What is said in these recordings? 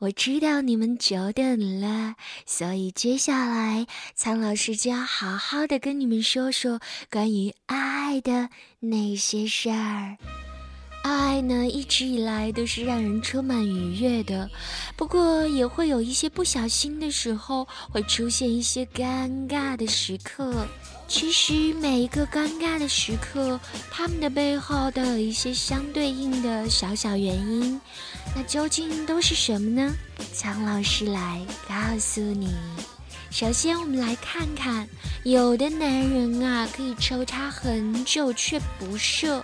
我知道你们久等了，所以接下来苍老师就要好好的跟你们说说关于爱的那些事儿。爱呢，一直以来都是让人充满愉悦的，不过也会有一些不小心的时候，会出现一些尴尬的时刻。其实每一个尴尬的时刻，他们的背后都有一些相对应的小小原因。那究竟都是什么呢？苍老师来告诉你。首先，我们来看看，有的男人啊，可以抽插很久却不射，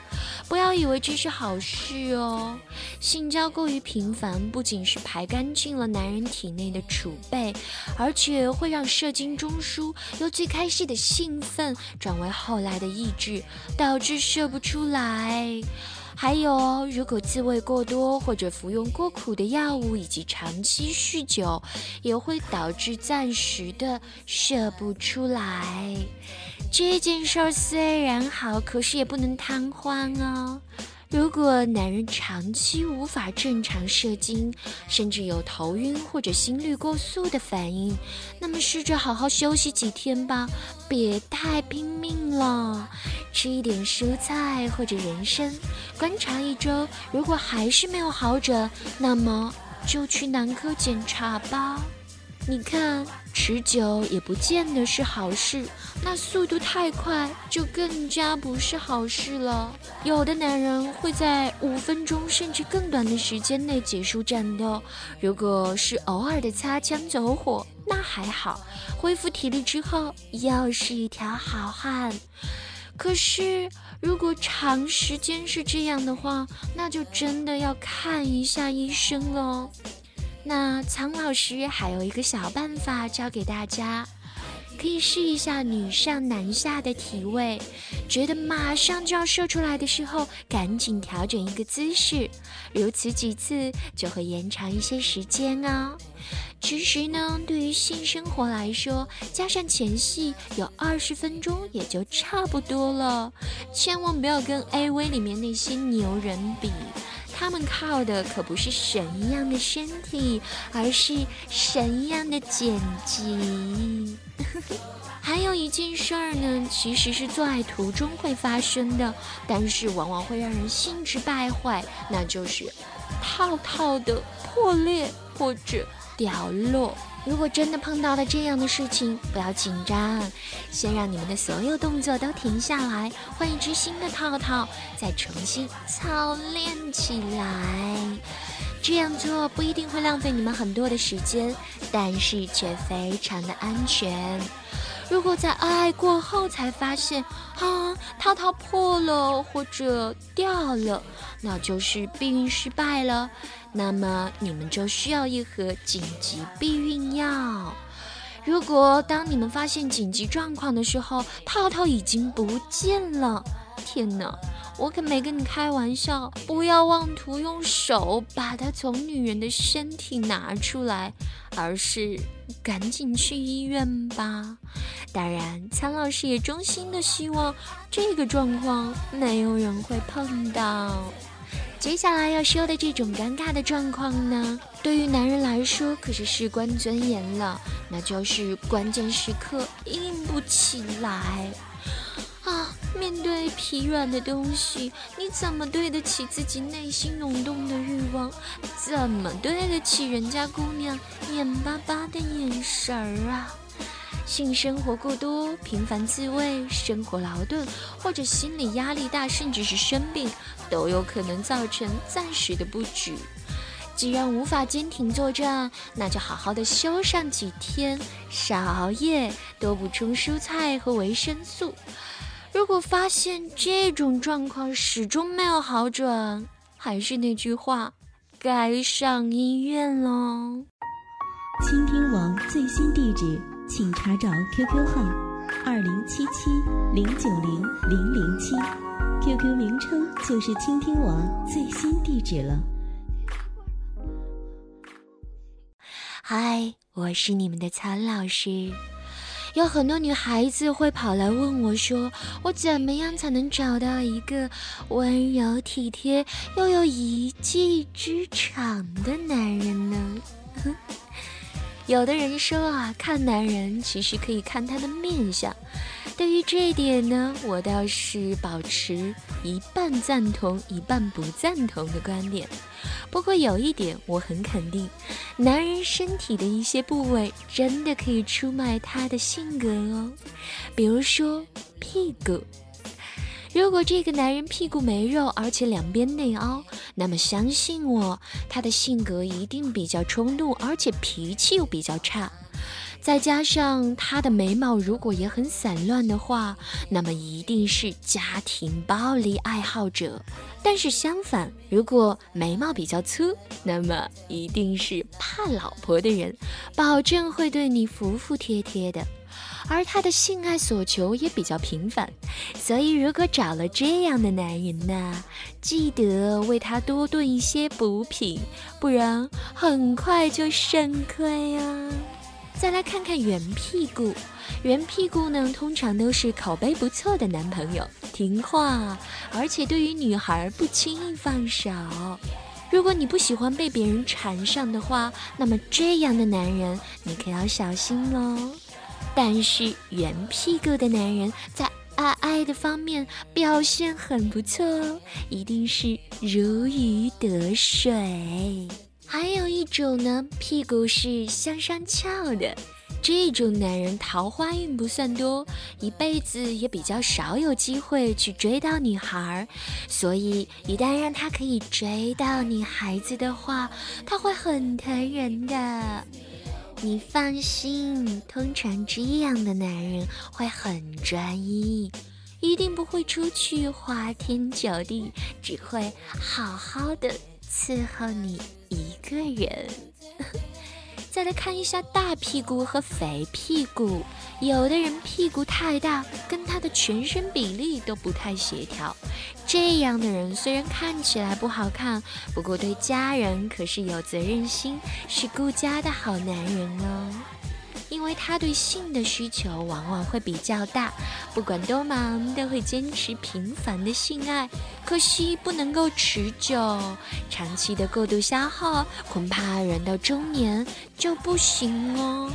不要以为这是好事哦。性交过于频繁，不仅是排干净了男人体内的储备，而且会让射精中枢由最开始的兴奋转为后来的抑制，导致射不出来。还有，如果自慰过多，或者服用过苦的药物，以及长期酗酒，也会导致暂时的射不出来。这件事儿虽然好，可是也不能贪欢哦。如果男人长期无法正常射精，甚至有头晕或者心率过速的反应，那么试着好好休息几天吧，别太拼命了。吃一点蔬菜或者人参，观察一周，如果还是没有好转，那么就去男科检查吧。你看，持久也不见得是好事，那速度太快就更加不是好事了。有的男人会在五分钟甚至更短的时间内结束战斗，如果是偶尔的擦枪走火，那还好，恢复体力之后又是一条好汉。可是，如果长时间是这样的话，那就真的要看一下医生了。那苍老师还有一个小办法教给大家，可以试一下女上男下的体位，觉得马上就要射出来的时候，赶紧调整一个姿势，如此几次就会延长一些时间哦。其实呢，对于性生活来说，加上前戏有二十分钟也就差不多了，千万不要跟 AV 里面那些牛人比。他们靠的可不是神一样的身体，而是神一样的剪辑。还有一件事儿呢，其实是做爱途中会发生的，但是往往会让人兴致败坏，那就是套套的破裂或者掉落。如果真的碰到了这样的事情，不要紧张，先让你们的所有动作都停下来，换一只新的套套，再重新操练起来。这样做不一定会浪费你们很多的时间，但是却非常的安全。如果在爱过后才发现啊套套破了或者掉了，那就是避孕失败了。那么你们就需要一盒紧急避孕药。如果当你们发现紧急状况的时候，套套已经不见了，天哪！我可没跟你开玩笑，不要妄图用手把它从女人的身体拿出来，而是赶紧去医院吧。当然，苍老师也衷心的希望这个状况没有人会碰到。接下来要说的这种尴尬的状况呢，对于男人来说可是事关尊严了，那就是关键时刻硬不起来。面对疲软的东西，你怎么对得起自己内心涌动的欲望？怎么对得起人家姑娘眼巴巴的眼神儿啊？性生活过多、频繁自慰、生活劳顿，或者心理压力大，甚至是生病，都有可能造成暂时的不举。既然无法坚挺作战，那就好好的休上几天，少熬夜，多补充蔬菜和维生素。如果发现这种状况始终没有好转，还是那句话，该上医院喽。倾听王最新地址，请查找 QQ 号二零七七零九零零零七，QQ 名称就是倾听王最新地址了。嗨，我是你们的曹老师。有很多女孩子会跑来问我，说我怎么样才能找到一个温柔体贴又有一技之长的男人呢？有的人说啊，看男人其实可以看他的面相。对于这一点呢，我倒是保持一半赞同、一半不赞同的观点。不过有一点我很肯定，男人身体的一些部位真的可以出卖他的性格哦，比如说屁股。如果这个男人屁股没肉，而且两边内凹，那么相信我，他的性格一定比较冲动，而且脾气又比较差。再加上他的眉毛如果也很散乱的话，那么一定是家庭暴力爱好者。但是相反，如果眉毛比较粗，那么一定是怕老婆的人，保证会对你服服帖帖的。而他的性爱所求也比较频繁，所以如果找了这样的男人呢，记得为他多炖一些补品，不然很快就肾亏啊。再来看看圆屁股，圆屁股呢，通常都是口碑不错的男朋友，听话，而且对于女孩不轻易放手。如果你不喜欢被别人缠上的话，那么这样的男人你可要小心喽。但是圆屁股的男人在爱爱的方面表现很不错哦，一定是如鱼得水。还有一种呢，屁股是向上翘的，这种男人桃花运不算多，一辈子也比较少有机会去追到女孩，所以一旦让他可以追到女孩子的话，他会很疼人的。你放心，通常这样的男人会很专一，一定不会出去花天酒地，只会好好的伺候你一个人。再来看一下大屁股和肥屁股，有的人屁股太大，跟他的全身比例都不太协调。这样的人虽然看起来不好看，不过对家人可是有责任心，是顾家的好男人哦。因为他对性的需求往往会比较大，不管多忙都会坚持频繁的性爱，可惜不能够持久，长期的过度消耗，恐怕人到中年就不行哦。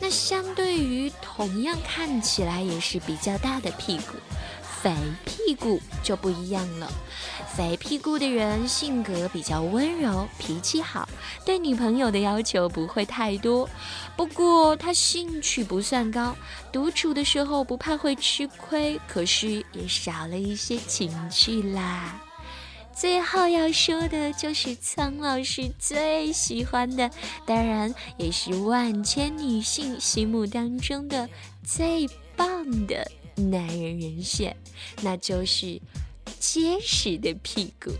那相对于同样看起来也是比较大的屁股。肥屁股就不一样了，肥屁股的人性格比较温柔，脾气好，对女朋友的要求不会太多。不过他兴趣不算高，独处的时候不怕会吃亏，可是也少了一些情趣啦。最后要说的就是苍老师最喜欢的，当然也是万千女性心目当中的最棒的。男人人选，那就是结实的屁股。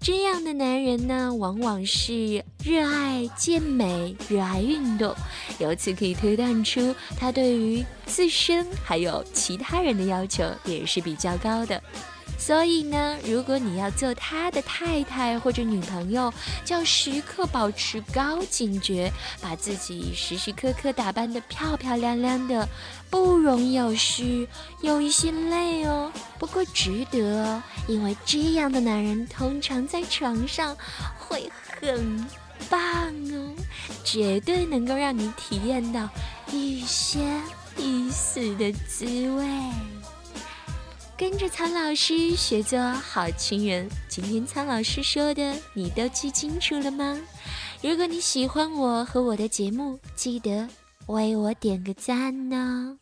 这样的男人呢，往往是热爱健美、热爱运动，由此可以推断出他对于自身还有其他人的要求也是比较高的。所以呢，如果你要做他的太太或者女朋友，就要时刻保持高警觉，把自己时时刻刻打扮得漂漂亮亮的，不容有事，有一些累哦。不过值得哦，因为这样的男人通常在床上会很棒哦，绝对能够让你体验到欲仙欲死的滋味。跟着苍老师学做好情人，今天苍老师说的你都记清楚了吗？如果你喜欢我和我的节目，记得为我点个赞呢。